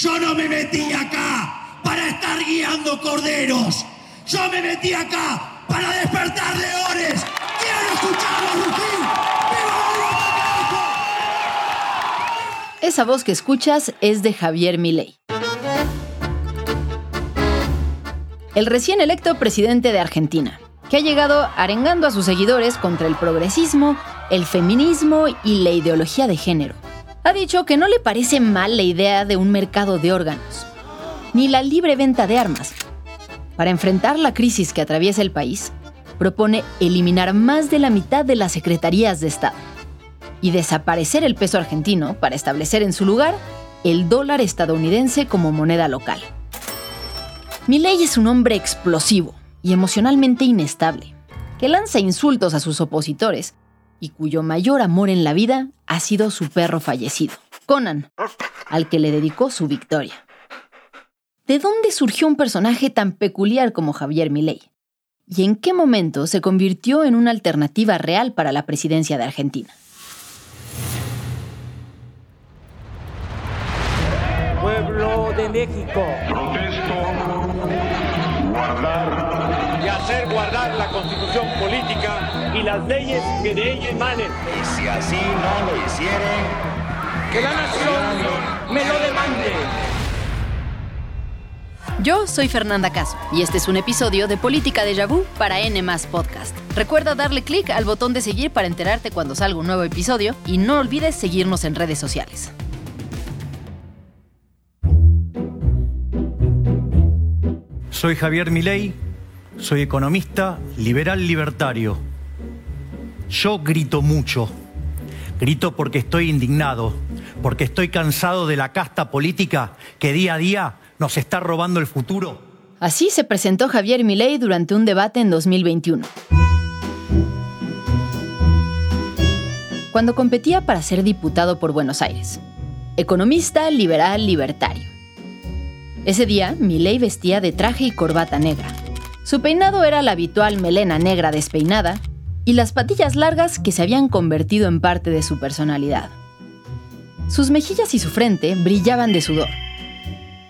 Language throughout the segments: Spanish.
Yo no me metí acá para estar guiando corderos. Yo me metí acá para despertar leones. Quiero escucharlos rugir. Esa voz que escuchas es de Javier Milei. El recién electo presidente de Argentina, que ha llegado arengando a sus seguidores contra el progresismo, el feminismo y la ideología de género. Ha dicho que no le parece mal la idea de un mercado de órganos, ni la libre venta de armas. Para enfrentar la crisis que atraviesa el país, propone eliminar más de la mitad de las secretarías de Estado y desaparecer el peso argentino para establecer en su lugar el dólar estadounidense como moneda local. Milei es un hombre explosivo y emocionalmente inestable, que lanza insultos a sus opositores y cuyo mayor amor en la vida ha sido su perro fallecido, Conan, al que le dedicó su victoria. ¿De dónde surgió un personaje tan peculiar como Javier Milei? ¿Y en qué momento se convirtió en una alternativa real para la presidencia de Argentina? Pueblo de México. Protesto guardar y hacer guardar la constitución política y las leyes que de ella emanen. Y si así no lo hicieren, que la nación me lo demande. Yo soy Fernanda Caso y este es un episodio de Política de Vu para N Podcast. Recuerda darle clic al botón de seguir para enterarte cuando salga un nuevo episodio y no olvides seguirnos en redes sociales. Soy Javier Milei, soy economista liberal libertario. Yo grito mucho. Grito porque estoy indignado, porque estoy cansado de la casta política que día a día nos está robando el futuro. Así se presentó Javier Milei durante un debate en 2021. Cuando competía para ser diputado por Buenos Aires. Economista liberal libertario. Ese día, Milei vestía de traje y corbata negra. Su peinado era la habitual melena negra despeinada y las patillas largas que se habían convertido en parte de su personalidad. Sus mejillas y su frente brillaban de sudor.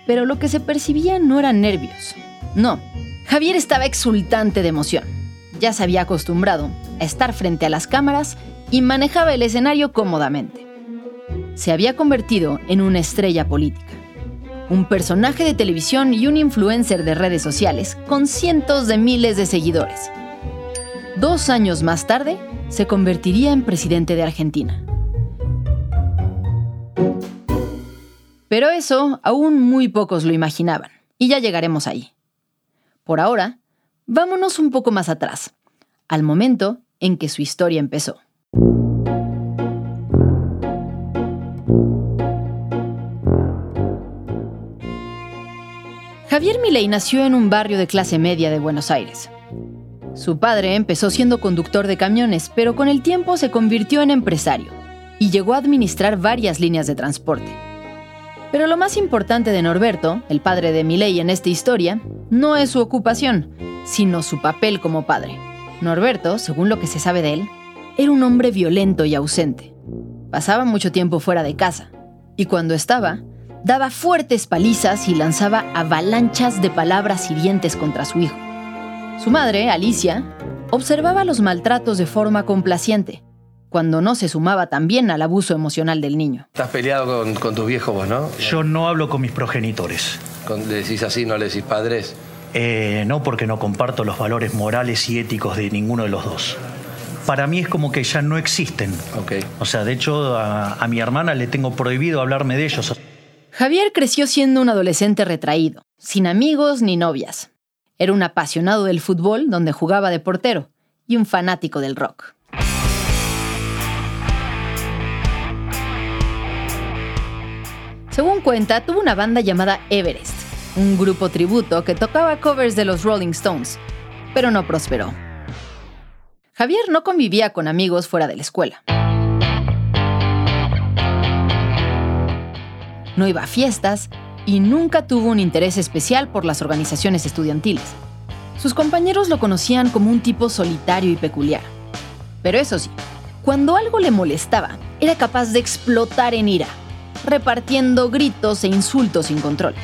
Pero lo que se percibía no eran nervios. No, Javier estaba exultante de emoción. Ya se había acostumbrado a estar frente a las cámaras y manejaba el escenario cómodamente. Se había convertido en una estrella política un personaje de televisión y un influencer de redes sociales con cientos de miles de seguidores. Dos años más tarde, se convertiría en presidente de Argentina. Pero eso aún muy pocos lo imaginaban, y ya llegaremos ahí. Por ahora, vámonos un poco más atrás, al momento en que su historia empezó. Javier Milei nació en un barrio de clase media de Buenos Aires. Su padre empezó siendo conductor de camiones, pero con el tiempo se convirtió en empresario y llegó a administrar varias líneas de transporte. Pero lo más importante de Norberto, el padre de Milei en esta historia, no es su ocupación, sino su papel como padre. Norberto, según lo que se sabe de él, era un hombre violento y ausente. Pasaba mucho tiempo fuera de casa, y cuando estaba, daba fuertes palizas y lanzaba avalanchas de palabras hirientes contra su hijo. Su madre, Alicia, observaba los maltratos de forma complaciente, cuando no se sumaba también al abuso emocional del niño. Estás peleado con, tus viejos vos, ¿no? Yo no hablo con mis progenitores. ¿Le decís así, no le decís padres? Eh, no, porque no comparto los valores morales y éticos de ninguno de los dos. Para mí es como que ya no existen. Okay. O sea, de hecho, a, a mi hermana le tengo prohibido hablarme de ellos. Javier creció siendo un adolescente retraído, sin amigos ni novias. Era un apasionado del fútbol donde jugaba de portero y un fanático del rock. Según cuenta, tuvo una banda llamada Everest, un grupo tributo que tocaba covers de los Rolling Stones, pero no prosperó. Javier no convivía con amigos fuera de la escuela. no iba a fiestas y nunca tuvo un interés especial por las organizaciones estudiantiles. Sus compañeros lo conocían como un tipo solitario y peculiar. Pero eso sí, cuando algo le molestaba, era capaz de explotar en ira, repartiendo gritos e insultos sin control.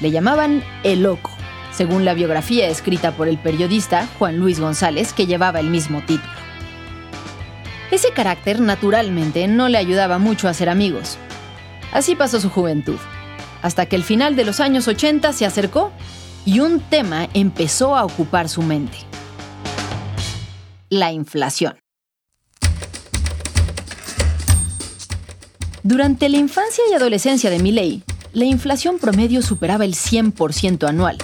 Le llamaban el loco, según la biografía escrita por el periodista Juan Luis González, que llevaba el mismo título. Ese carácter, naturalmente, no le ayudaba mucho a ser amigos. Así pasó su juventud, hasta que el final de los años 80 se acercó y un tema empezó a ocupar su mente. La inflación. Durante la infancia y adolescencia de Milley, la inflación promedio superaba el 100% anual.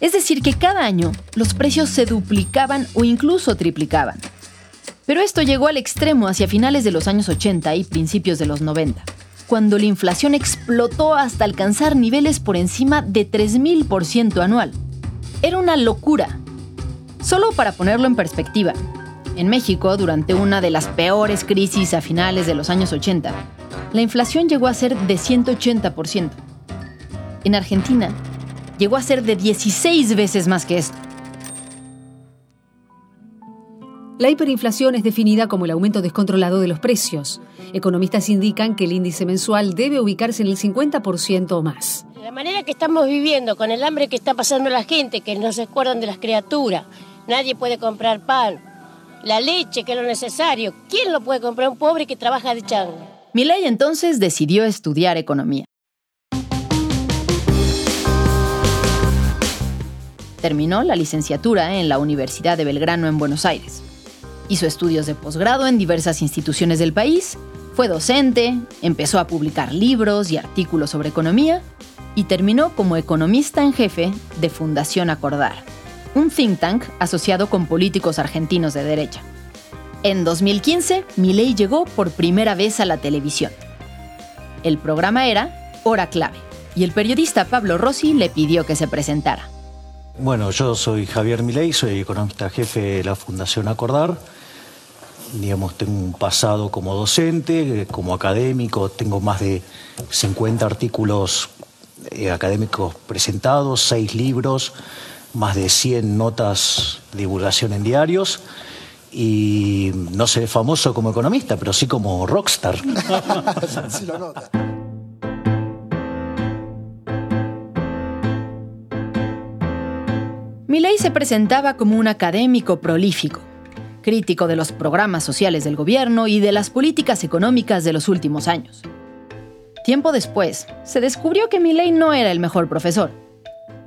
Es decir, que cada año los precios se duplicaban o incluso triplicaban. Pero esto llegó al extremo hacia finales de los años 80 y principios de los 90, cuando la inflación explotó hasta alcanzar niveles por encima de 3.000% anual. Era una locura. Solo para ponerlo en perspectiva, en México, durante una de las peores crisis a finales de los años 80, la inflación llegó a ser de 180%. En Argentina, llegó a ser de 16 veces más que esto. La hiperinflación es definida como el aumento descontrolado de los precios. Economistas indican que el índice mensual debe ubicarse en el 50% o más. La manera que estamos viviendo, con el hambre que está pasando la gente, que no se acuerdan de las criaturas, nadie puede comprar pan, la leche, que es lo necesario, ¿quién lo puede comprar? Un pobre que trabaja de chango. Milei entonces decidió estudiar economía. Terminó la licenciatura en la Universidad de Belgrano en Buenos Aires. Hizo estudios de posgrado en diversas instituciones del país, fue docente, empezó a publicar libros y artículos sobre economía y terminó como economista en jefe de Fundación Acordar, un think tank asociado con políticos argentinos de derecha. En 2015, Milei llegó por primera vez a la televisión. El programa era Hora Clave y el periodista Pablo Rossi le pidió que se presentara. Bueno, yo soy Javier Milei, soy economista jefe de la Fundación Acordar digamos, tengo un pasado como docente, como académico, tengo más de 50 artículos eh, académicos presentados, seis libros, más de 100 notas de divulgación en diarios y no seré famoso como economista, pero sí como rockstar. sí lo nota. Milei se presentaba como un académico prolífico crítico de los programas sociales del gobierno y de las políticas económicas de los últimos años. Tiempo después, se descubrió que Milley no era el mejor profesor.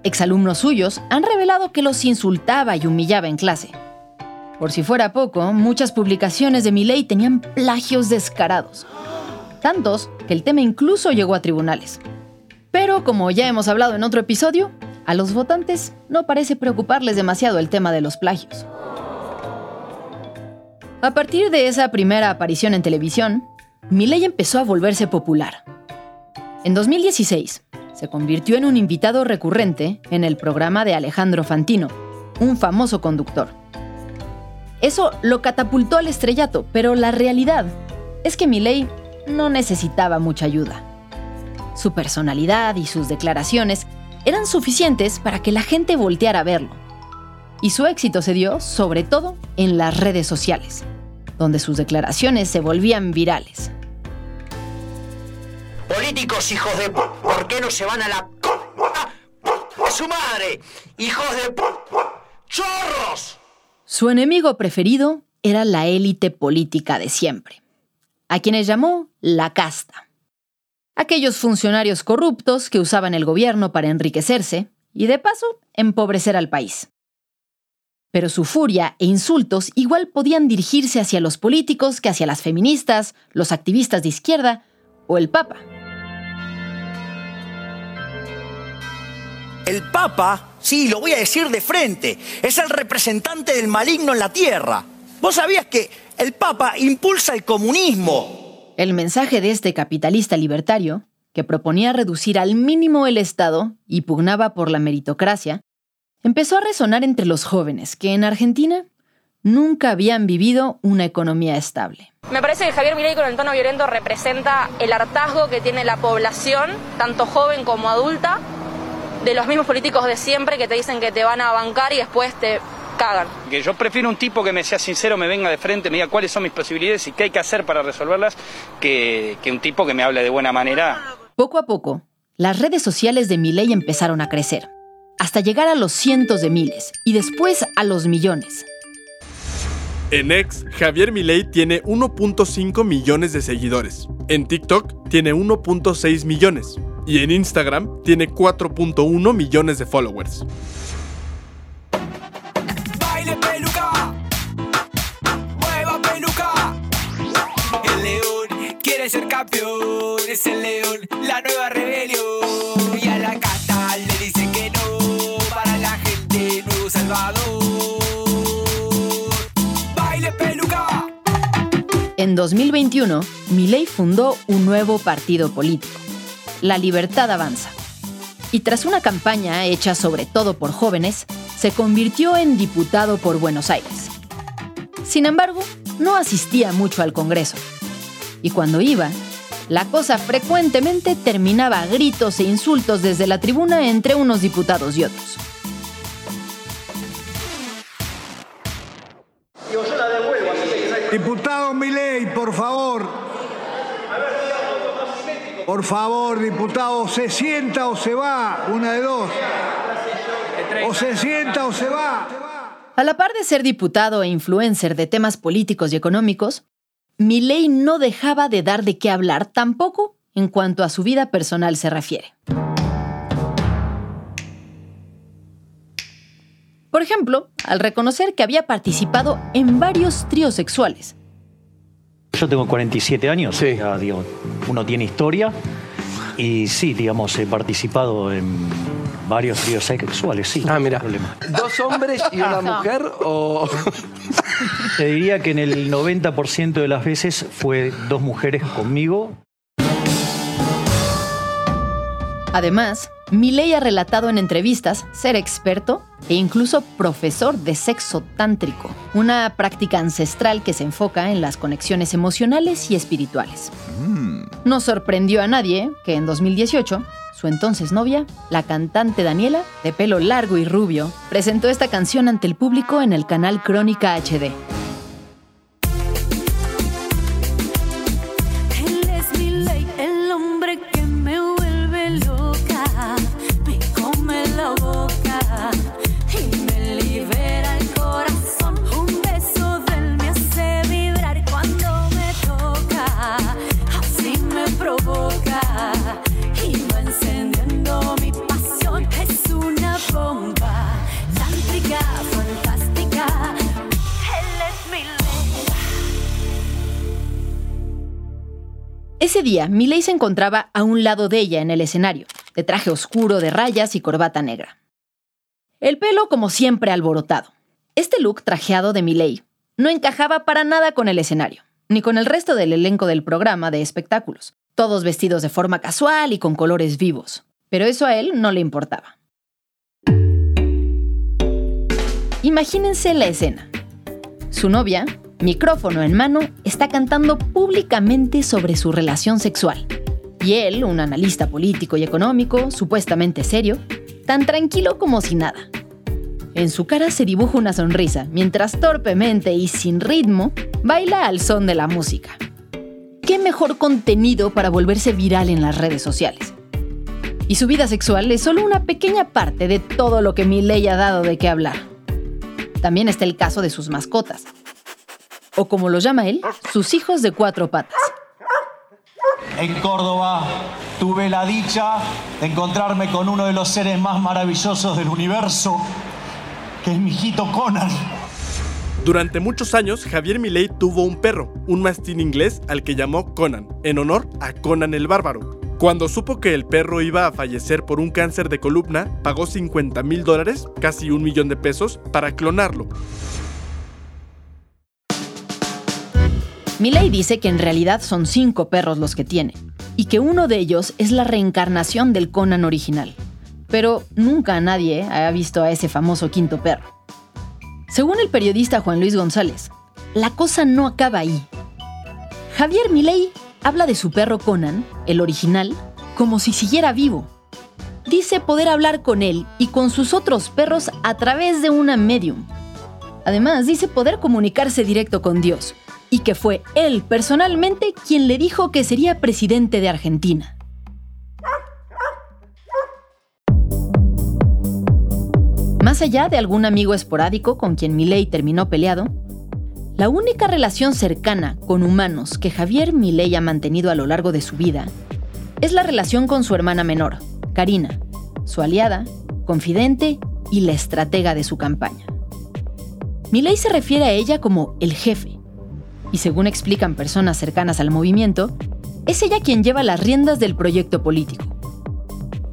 Exalumnos suyos han revelado que los insultaba y humillaba en clase. Por si fuera poco, muchas publicaciones de Milley tenían plagios descarados. Tantos que el tema incluso llegó a tribunales. Pero como ya hemos hablado en otro episodio, a los votantes no parece preocuparles demasiado el tema de los plagios. A partir de esa primera aparición en televisión, Milei empezó a volverse popular. En 2016, se convirtió en un invitado recurrente en el programa de Alejandro Fantino, un famoso conductor. Eso lo catapultó al estrellato, pero la realidad es que Milei no necesitaba mucha ayuda. Su personalidad y sus declaraciones eran suficientes para que la gente volteara a verlo. Y su éxito se dio sobre todo en las redes sociales donde sus declaraciones se volvían virales. Políticos hijos de... ¿Por qué no se van a la... ¡A su madre! ¡Hijos de... ¡Chorros! Su enemigo preferido era la élite política de siempre, a quienes llamó la casta. Aquellos funcionarios corruptos que usaban el gobierno para enriquecerse y de paso empobrecer al país pero su furia e insultos igual podían dirigirse hacia los políticos que hacia las feministas, los activistas de izquierda o el Papa. El Papa, sí, lo voy a decir de frente, es el representante del maligno en la tierra. ¿Vos sabías que el Papa impulsa el comunismo? El mensaje de este capitalista libertario, que proponía reducir al mínimo el Estado y pugnaba por la meritocracia, empezó a resonar entre los jóvenes que en Argentina nunca habían vivido una economía estable. Me parece que Javier Milei con el tono violento representa el hartazgo que tiene la población, tanto joven como adulta, de los mismos políticos de siempre que te dicen que te van a bancar y después te cagan. Que yo prefiero un tipo que me sea sincero, me venga de frente, me diga cuáles son mis posibilidades y qué hay que hacer para resolverlas, que, que un tipo que me hable de buena manera. Poco a poco, las redes sociales de Milei empezaron a crecer, hasta llegar a los cientos de miles y después a los millones. En X, Javier Milei tiene 1.5 millones de seguidores. En TikTok tiene 1.6 millones. Y en Instagram tiene 4.1 millones de followers. Baile peluca, mueva peluca. El león quiere ser campeón, es el león, la nueva En 2021, Milei fundó un nuevo partido político, La Libertad Avanza. Y tras una campaña hecha sobre todo por jóvenes, se convirtió en diputado por Buenos Aires. Sin embargo, no asistía mucho al Congreso. Y cuando iba, la cosa frecuentemente terminaba a gritos e insultos desde la tribuna entre unos diputados y otros. Diputado Milei, por favor. Por favor, diputado, se sienta o se va, una de dos. O se sienta o se va. A la par de ser diputado e influencer de temas políticos y económicos, Milei no dejaba de dar de qué hablar tampoco en cuanto a su vida personal se refiere. Por ejemplo, al reconocer que había participado en varios tríos sexuales. Yo tengo 47 años, ya, digo, uno tiene historia y sí, digamos, he participado en varios tríos sexuales, sí. Ah, mira. ¿Dos hombres y una mujer o...? Te diría que en el 90% de las veces fue dos mujeres conmigo. Además, Milei ha relatado en entrevistas ser experto e incluso profesor de sexo tántrico, una práctica ancestral que se enfoca en las conexiones emocionales y espirituales. No sorprendió a nadie que en 2018, su entonces novia, la cantante Daniela, de pelo largo y rubio, presentó esta canción ante el público en el canal Crónica HD. Ese día, Milei se encontraba a un lado de ella en el escenario, de traje oscuro de rayas y corbata negra. El pelo, como siempre, alborotado. Este look trajeado de Milei no encajaba para nada con el escenario, ni con el resto del elenco del programa de espectáculos, todos vestidos de forma casual y con colores vivos. Pero eso a él no le importaba. Imagínense la escena. Su novia, micrófono en mano, está cantando públicamente sobre su relación sexual. Y él, un analista político y económico, supuestamente serio, tan tranquilo como si nada. En su cara se dibuja una sonrisa, mientras torpemente y sin ritmo baila al son de la música. ¿Qué mejor contenido para volverse viral en las redes sociales? Y su vida sexual es solo una pequeña parte de todo lo que Milei ha dado de qué hablar. También está el caso de sus mascotas, o como lo llama él, sus hijos de cuatro patas. En Córdoba tuve la dicha de encontrarme con uno de los seres más maravillosos del universo, que es mi hijito Conan. Durante muchos años, Javier Milei tuvo un perro, un mastín inglés al que llamó Conan, en honor a Conan el Bárbaro. Cuando supo que el perro iba a fallecer por un cáncer de columna, pagó 50 mil dólares, casi un millón de pesos, para clonarlo. Milei dice que en realidad son cinco perros los que tiene, y que uno de ellos es la reencarnación del Conan original. Pero nunca nadie ha visto a ese famoso quinto perro. Según el periodista Juan Luis González, la cosa no acaba ahí. Javier Milei habla de su perro Conan, el original, como si siguiera vivo. Dice poder hablar con él y con sus otros perros a través de una medium. Además, dice poder comunicarse directo con Dios y que fue él personalmente quien le dijo que sería presidente de Argentina. Más allá de algún amigo esporádico con quien Milei terminó peleado, la única relación cercana con humanos que Javier Milei ha mantenido a lo largo de su vida es la relación con su hermana menor, Karina, su aliada, confidente y la estratega de su campaña. Milei se refiere a ella como el jefe, y según explican personas cercanas al movimiento, es ella quien lleva las riendas del proyecto político.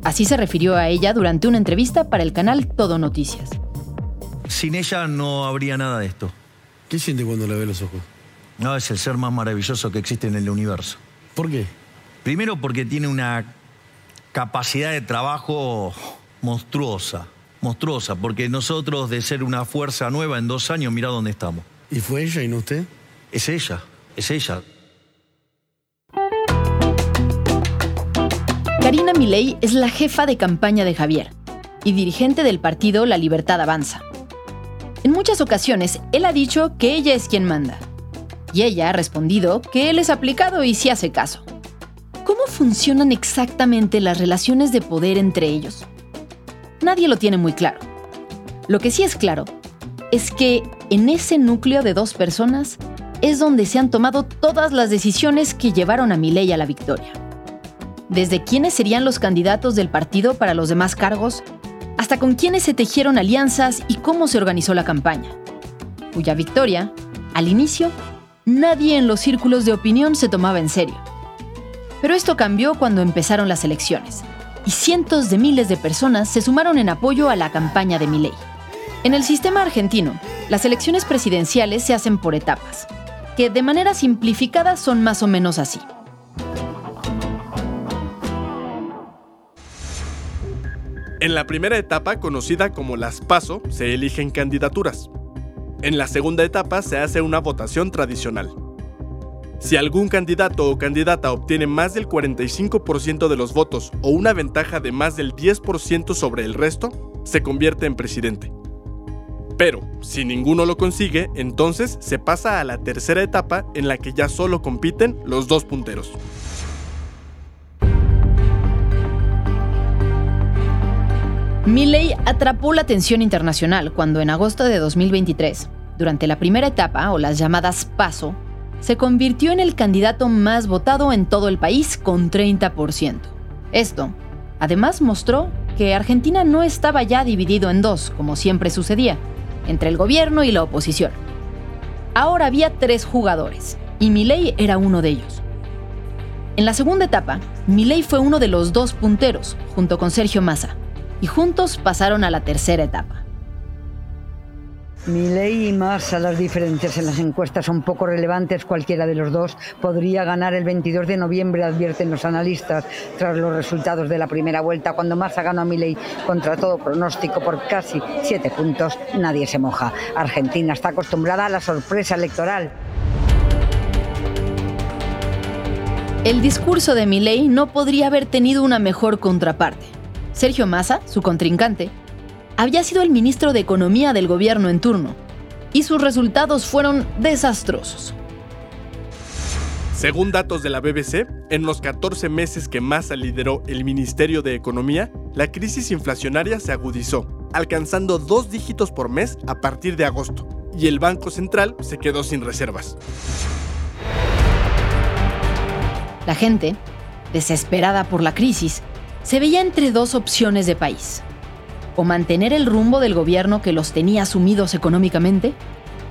Así se refirió a ella durante una entrevista para el canal Todo Noticias. Sin ella no habría nada de esto. ¿Qué siente cuando le ve los ojos? No, es el ser más maravilloso que existe en el universo. ¿Por qué? Primero porque tiene una capacidad de trabajo monstruosa, monstruosa, porque nosotros de ser una fuerza nueva en dos años, mira dónde estamos. ¿Y fue ella y no usted? Es ella, es ella. Karina Milei es la jefa de campaña de Javier y dirigente del partido La Libertad Avanza. En muchas ocasiones, él ha dicho que ella es quien manda. Y ella ha respondido que él es aplicado y sí hace caso. ¿Cómo funcionan exactamente las relaciones de poder entre ellos? Nadie lo tiene muy claro. Lo que sí es claro es que en ese núcleo de dos personas es donde se han tomado todas las decisiones que llevaron a Milei a la victoria. Desde quiénes serían los candidatos del partido para los demás cargos, hasta con quiénes se tejieron alianzas y cómo se organizó la campaña. Cuya victoria, al inicio, nadie en los círculos de opinión se tomaba en serio. Pero esto cambió cuando empezaron las elecciones, y cientos de miles de personas se sumaron en apoyo a la campaña de Milei. En el sistema argentino, las elecciones presidenciales se hacen por etapas, que de manera simplificada son más o menos así. En la primera etapa, conocida como las PASO, se eligen candidaturas. En la segunda etapa se hace una votación tradicional. Si algún candidato o candidata obtiene más del 45% de los votos o una ventaja de más del 10% sobre el resto, se convierte en presidente. Pero, si ninguno lo consigue, entonces se pasa a la tercera etapa en la que ya solo compiten los dos punteros. Milley atrapó la atención internacional cuando en agosto de 2023, durante la primera etapa o las llamadas PASO, se convirtió en el candidato más votado en todo el país con 30%. Esto, además, mostró que Argentina no estaba ya dividido en dos, como siempre sucedía, entre el gobierno y la oposición. Ahora había tres jugadores, y Milei era uno de ellos. En la segunda etapa, Milei fue uno de los dos punteros, junto con Sergio Massa, y juntos pasaron a la tercera etapa. Milei y Massa, las diferencias en las encuestas son poco relevantes. Cualquiera de los dos podría ganar el 22 de noviembre, advierten los analistas, tras los resultados de la primera vuelta. Cuando Massa ganó a Milei contra todo pronóstico por casi siete puntos, nadie se moja. Argentina está acostumbrada a la sorpresa electoral. El discurso de Milei no podría haber tenido una mejor contraparte. Sergio Massa, su contrincante, había sido el ministro de Economía del gobierno en turno, y sus resultados fueron desastrosos. Según datos de la BBC, en los 14 meses que Massa lideró el Ministerio de Economía, la crisis inflacionaria se agudizó, alcanzando dos dígitos por mes a partir de agosto, y el Banco Central se quedó sin reservas. La gente, desesperada por la crisis, se veía entre dos opciones de país. O mantener el rumbo del gobierno que los tenía sumidos económicamente,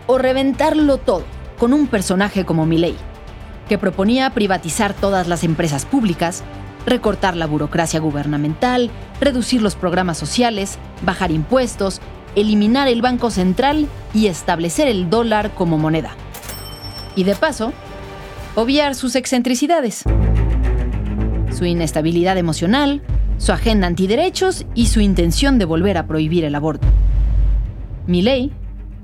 o reventarlo todo con un personaje como Milei, que proponía privatizar todas las empresas públicas, recortar la burocracia gubernamental, reducir los programas sociales, bajar impuestos, eliminar el Banco Central y establecer el dólar como moneda. Y de paso, obviar sus excentricidades su inestabilidad emocional, su agenda antiderechos y su intención de volver a prohibir el aborto. Milley,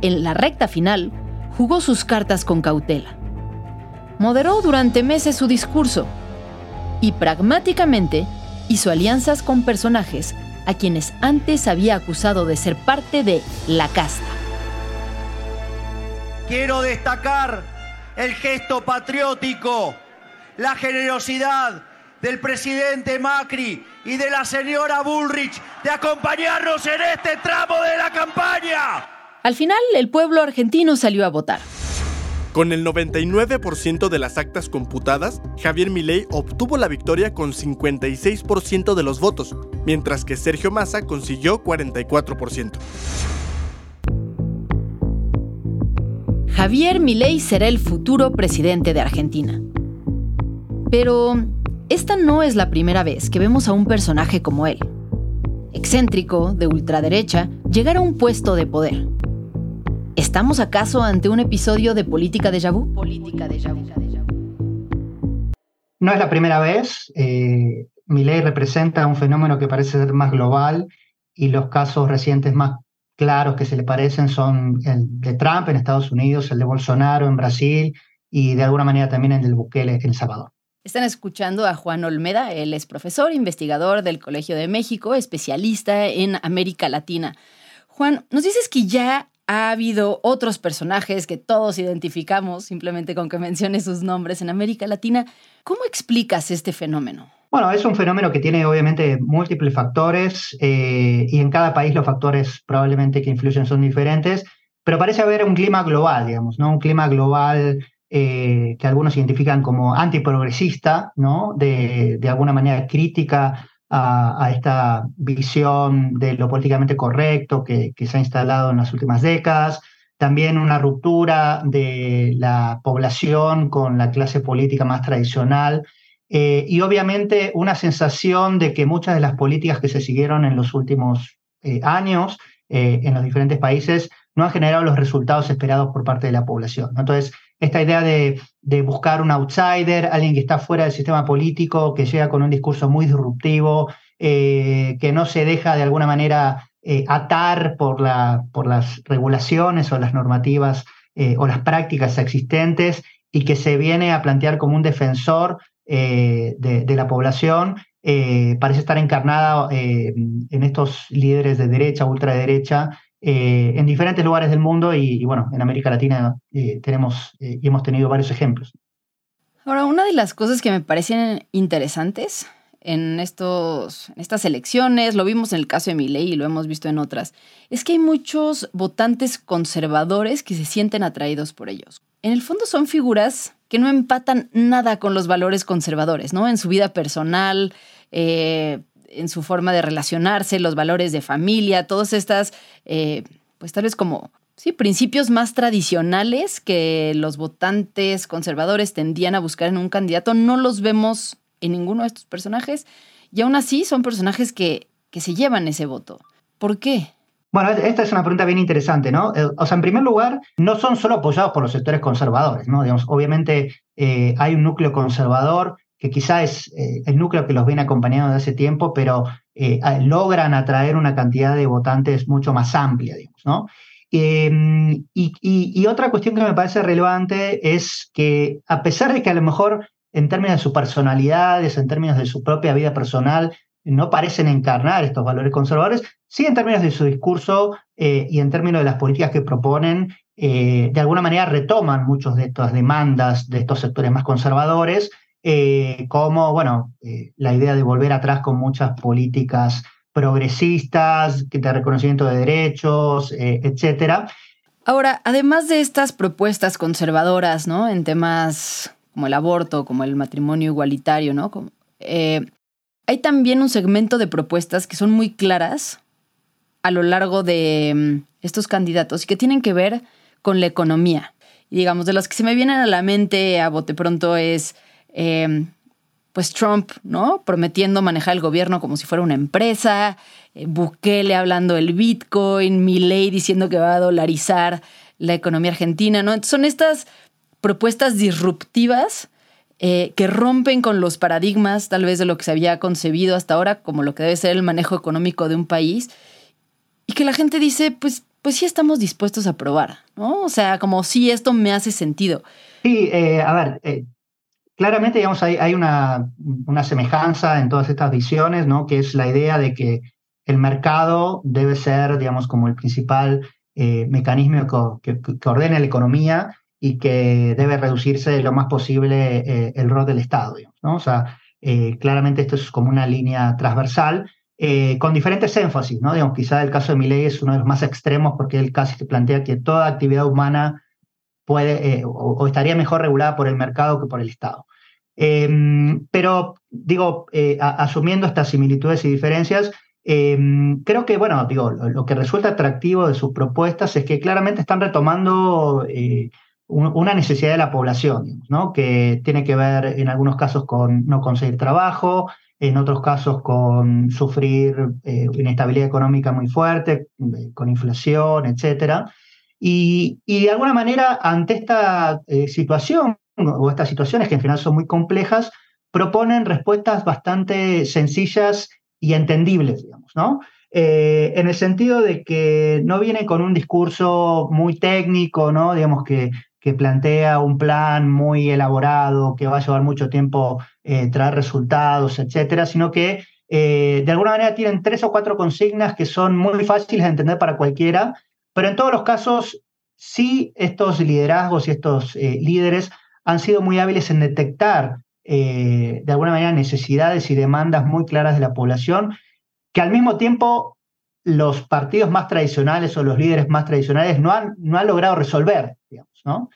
en la recta final, jugó sus cartas con cautela. Moderó durante meses su discurso y pragmáticamente hizo alianzas con personajes a quienes antes había acusado de ser parte de la casta. quiero destacar el gesto patriótico, la generosidad del presidente Macri y de la señora Bullrich de acompañarnos en este tramo de la campaña. Al final, el pueblo argentino salió a votar. Con el 99% de las actas computadas, Javier Milei obtuvo la victoria con 56% de los votos, mientras que Sergio Massa consiguió 44%. Javier Milei será el futuro presidente de Argentina. Pero esta no es la primera vez que vemos a un personaje como él, excéntrico, de ultraderecha, llegar a un puesto de poder. ¿Estamos acaso ante un episodio de política de vu? Política déjà vu. No es la primera vez. Eh, Milei representa un fenómeno que parece ser más global y los casos recientes más claros que se le parecen son el de Trump en Estados Unidos, el de Bolsonaro en Brasil y de alguna manera también el del Bukele en El Salvador. Están escuchando a Juan Olmeda, él es profesor, investigador del Colegio de México, especialista en América Latina. Juan, nos dices que ya ha habido otros personajes que todos identificamos simplemente con que menciones sus nombres en América Latina. ¿Cómo explicas este fenómeno? Bueno, es un fenómeno que tiene obviamente múltiples factores eh, y en cada país los factores probablemente que influyen son diferentes, pero parece haber un clima global, digamos, ¿no? Un clima global eh, que algunos identifican como antiprogresista, ¿no? De, de alguna manera crítica a, esta visión de lo políticamente correcto que, se ha instalado en las últimas décadas. También una ruptura de la población con la clase política más tradicional eh, y obviamente una sensación de que muchas de las políticas que se siguieron en los últimos eh, años en los diferentes países no han generado los resultados esperados por parte de la población. Entonces, esta idea de, buscar un outsider, alguien que está fuera del sistema político, que llega con un discurso muy disruptivo, que no se deja de alguna manera atar por, la, por las regulaciones o las normativas o las prácticas existentes y que se viene a plantear como un defensor eh, de, de, la población eh, parece estar encarnada eh, en estos líderes de derecha, ultraderecha, en diferentes lugares del mundo y, y bueno, en América Latina tenemos y hemos tenido varios ejemplos. Ahora, una de las cosas que me parecen interesantes en, estos, en estas elecciones, lo vimos en el caso de Milei y lo hemos visto en otras, es que hay muchos votantes conservadores que se sienten atraídos por ellos. En el fondo son figuras que no empatan nada con los valores conservadores, ¿no? En su vida personal, eh, en su forma de relacionarse, los valores de familia, todas estas, eh, pues tal vez como, sí, principios más tradicionales que los votantes conservadores tendían a buscar en un candidato, no los vemos en ninguno de estos personajes. Y aún así son personajes que, que se llevan ese voto. ¿Por qué? Bueno, esta es una pregunta bien interesante, ¿no? Eh, o sea, en primer lugar, no son solo apoyados por los sectores conservadores, ¿no? Obviamente eh, hay un núcleo conservador que quizá es eh, el núcleo que los viene acompañando desde hace tiempo, pero eh, logran atraer una cantidad de votantes mucho más amplia, digamos, ¿no? Em, y, otra cuestión que me parece relevante es que a pesar de que a lo mejor en términos de sus personalidades, en términos de su propia vida personal, no parecen encarnar estos valores conservadores, sí en términos de su discurso eh, y en términos de las políticas que proponen, de alguna manera retoman muchas de estas demandas de estos sectores más conservadores, eh, como, bueno, la idea de volver atrás con muchas políticas progresistas, de reconocimiento de derechos, etcétera. Ahora, además de estas propuestas conservadoras, ¿no? En temas como el aborto, como el matrimonio igualitario, ¿no? Como, hay también un segmento de propuestas que son muy claras a lo largo de mm, estos candidatos y que tienen que ver con la economía. Digamos, de los que se me vienen a la mente a bote pronto es, eh, pues Trump, ¿no? Prometiendo manejar el gobierno como si fuera una empresa, eh, Bukele hablando del Bitcoin, Milley diciendo que va a dolarizar la economía argentina, ¿no? son estas propuestas disruptivas eh, que rompen con los paradigmas tal vez de lo que se había concebido hasta ahora como lo que debe ser el manejo económico de un país y que la gente dice, pues, pues sí estamos dispuestos a probar, ¿no? O sea, como si esto me hace sentido. Sí, eh, a ver, eh, claramente, digamos, hay, una, una, semejanza en todas estas visiones, ¿no? Que es la idea de que el mercado debe ser, digamos, como el principal eh, mecanismo que, que, que ordena la economía y que debe reducirse lo más posible eh, el rol del Estado. ¿no? O sea, eh, claramente esto es como una línea transversal con diferentes énfasis. ¿no? Digamos, quizá el caso de Milei es uno de los más extremos porque él casi plantea que toda actividad humana puede o, o, estaría mejor regulada por el mercado que por el Estado. pero, digo, a, asumiendo estas similitudes y diferencias, eh, creo que, bueno, digo, lo, que resulta atractivo de sus propuestas es que claramente están retomando eh, un, una necesidad de la población, ¿no? que tiene que ver en algunos casos con no conseguir trabajo, en otros casos con sufrir eh, inestabilidad económica muy fuerte, eh, con inflación, etc. Y, de alguna manera, ante esta eh, situación, o estas situaciones que en general son muy complejas, proponen respuestas bastante sencillas y entendibles, digamos, ¿no? Eh, en el sentido de que no viene con un discurso muy técnico, ¿no? Digamos que, que plantea un plan muy elaborado, que va a llevar mucho tiempo eh, traer resultados, etcétera, sino que eh, de alguna manera tienen tres o cuatro consignas que son muy fáciles de entender para cualquiera, pero en todos los casos sí estos liderazgos y estos eh, líderes han sido muy hábiles en detectar eh, de alguna manera necesidades y demandas muy claras de la población, que al mismo tiempo los partidos más tradicionales o los líderes más tradicionales no han, no han logrado resolver, digamos, ¿no?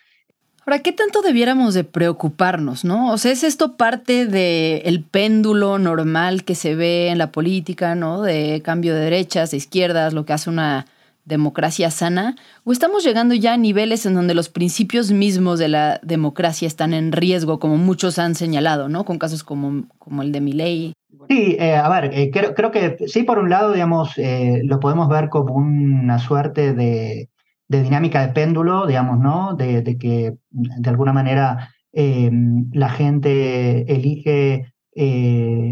Ahora, ¿qué tanto debiéramos de preocuparnos, no? O sea, ¿es esto parte del el péndulo normal que se ve en la política, ¿no? De cambio de derechas, de izquierdas, lo que hace una democracia sana? ¿O estamos llegando ya a niveles en donde los principios mismos de la democracia están en riesgo, como muchos han señalado, ¿no? Con casos como, como el de Milei. Sí, eh, a ver, eh, creo, creo, que sí, por un lado, digamos, eh, lo podemos ver como una suerte de, de dinámica de péndulo, digamos, ¿no? De, de que de alguna manera la gente elige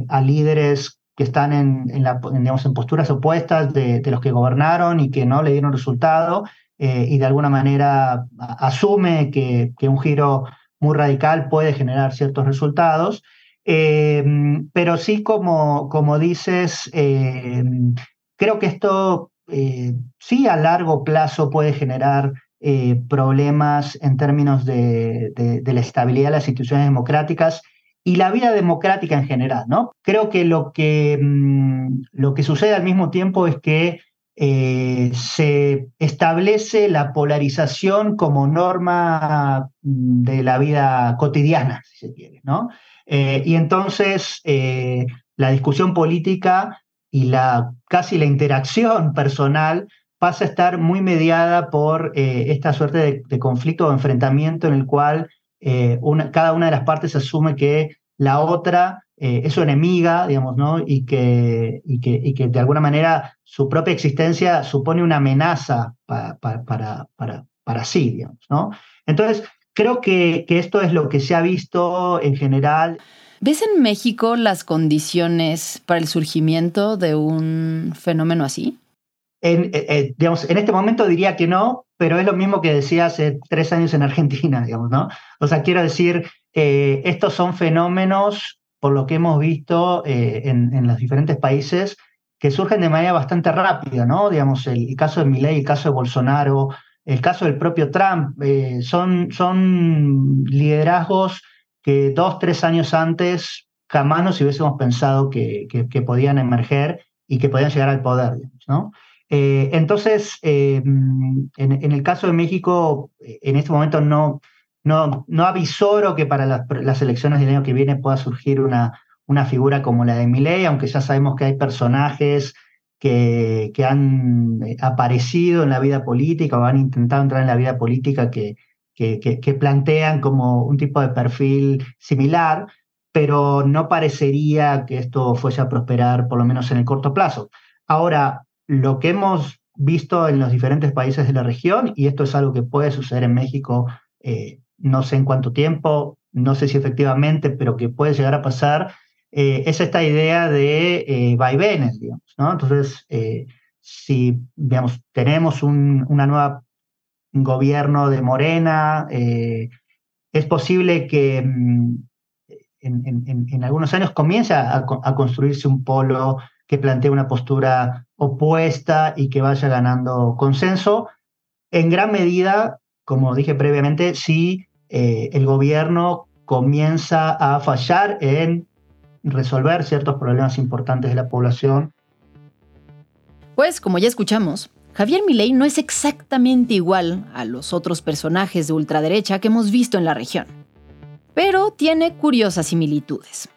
a líderes que están en, en, la, digamos, en posturas opuestas de, los que gobernaron y que no le dieron resultado, eh, y de alguna manera asume que, que, un giro muy radical puede generar ciertos resultados. Eh, pero sí, como, como dices, eh, creo que esto sí a largo plazo puede generar problemas en términos de, de la estabilidad de las instituciones democráticas y la vida democrática en general, ¿no? Creo que lo que, mmm, lo que sucede al mismo tiempo es que eh, se establece la polarización como norma de la vida cotidiana, si se quiere, ¿no? Eh, y entonces eh, la discusión política y la casi la interacción personal pasa a estar muy mediada por esta suerte de, conflicto o enfrentamiento en el cual una, cada una de las partes asume que la otra eh, es su enemiga, digamos, ¿no? Y que, y, que, y que de alguna manera su propia existencia supone una amenaza para, para, para, para sí, digamos, ¿no? Entonces, creo que, que esto es lo que se ha visto en general. ¿Ves en México las condiciones para el surgimiento de un fenómeno así? En, eh, eh, digamos, en este momento diría que no, pero es lo mismo que decía hace tres años en Argentina, digamos, ¿no? O sea, quiero decir, eh, estos son fenómenos, por lo que hemos visto eh, en, los diferentes países, que surgen de manera bastante rápida, ¿no? Digamos, el, caso de Milei, el caso de Bolsonaro, el caso del propio Trump, eh, son, liderazgos que dos, tres años antes jamás nos hubiésemos pensado que, podían emerger y que podían llegar al poder, ¿no? Entonces, en, en, el caso de México, en este momento no, no, no avisoro que para las, elecciones del año que viene pueda surgir una, figura como la de Milei, aunque ya sabemos que hay personajes que, han eh, aparecido en la vida política o han intentado entrar en la vida política que plantean como un tipo de perfil similar, pero no parecería que esto fuese a prosperar, por lo menos en el corto plazo. Ahora, lo que hemos visto en los diferentes países de la región, y esto es algo que puede suceder en México eh, no sé en cuánto tiempo, no sé si efectivamente, pero que puede llegar a pasar, eh, es esta idea de eh, vaivenes, digamos, ¿no? Entonces, eh, si, digamos, tenemos un una nueva gobierno de Morena, eh, es posible que mm, en, algunos años comience a, a, construirse un polo que plantee una postura opuesta y que vaya ganando consenso, en gran medida, como dije previamente, si eh, el gobierno comienza a fallar en resolver ciertos problemas importantes de la población. Pues, como ya escuchamos, Javier Milei no es exactamente igual a los otros personajes de ultraderecha que hemos visto en la región, pero tiene curiosas similitudes.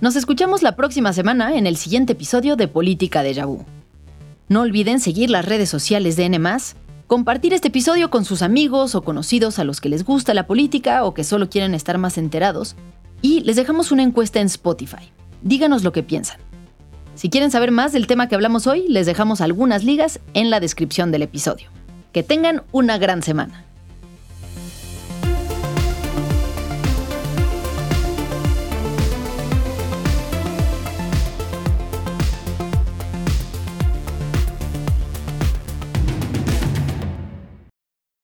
Nos escuchamos la próxima semana en el siguiente episodio de Política de Yabú. No olviden seguir las redes sociales de N+, compartir este episodio con sus amigos o conocidos a los que les gusta la política o que solo quieren estar más enterados, y les dejamos una encuesta en Spotify. Díganos lo que piensan. Si quieren saber más del tema que hablamos hoy, les dejamos algunas ligas en la descripción del episodio. Que tengan una gran semana.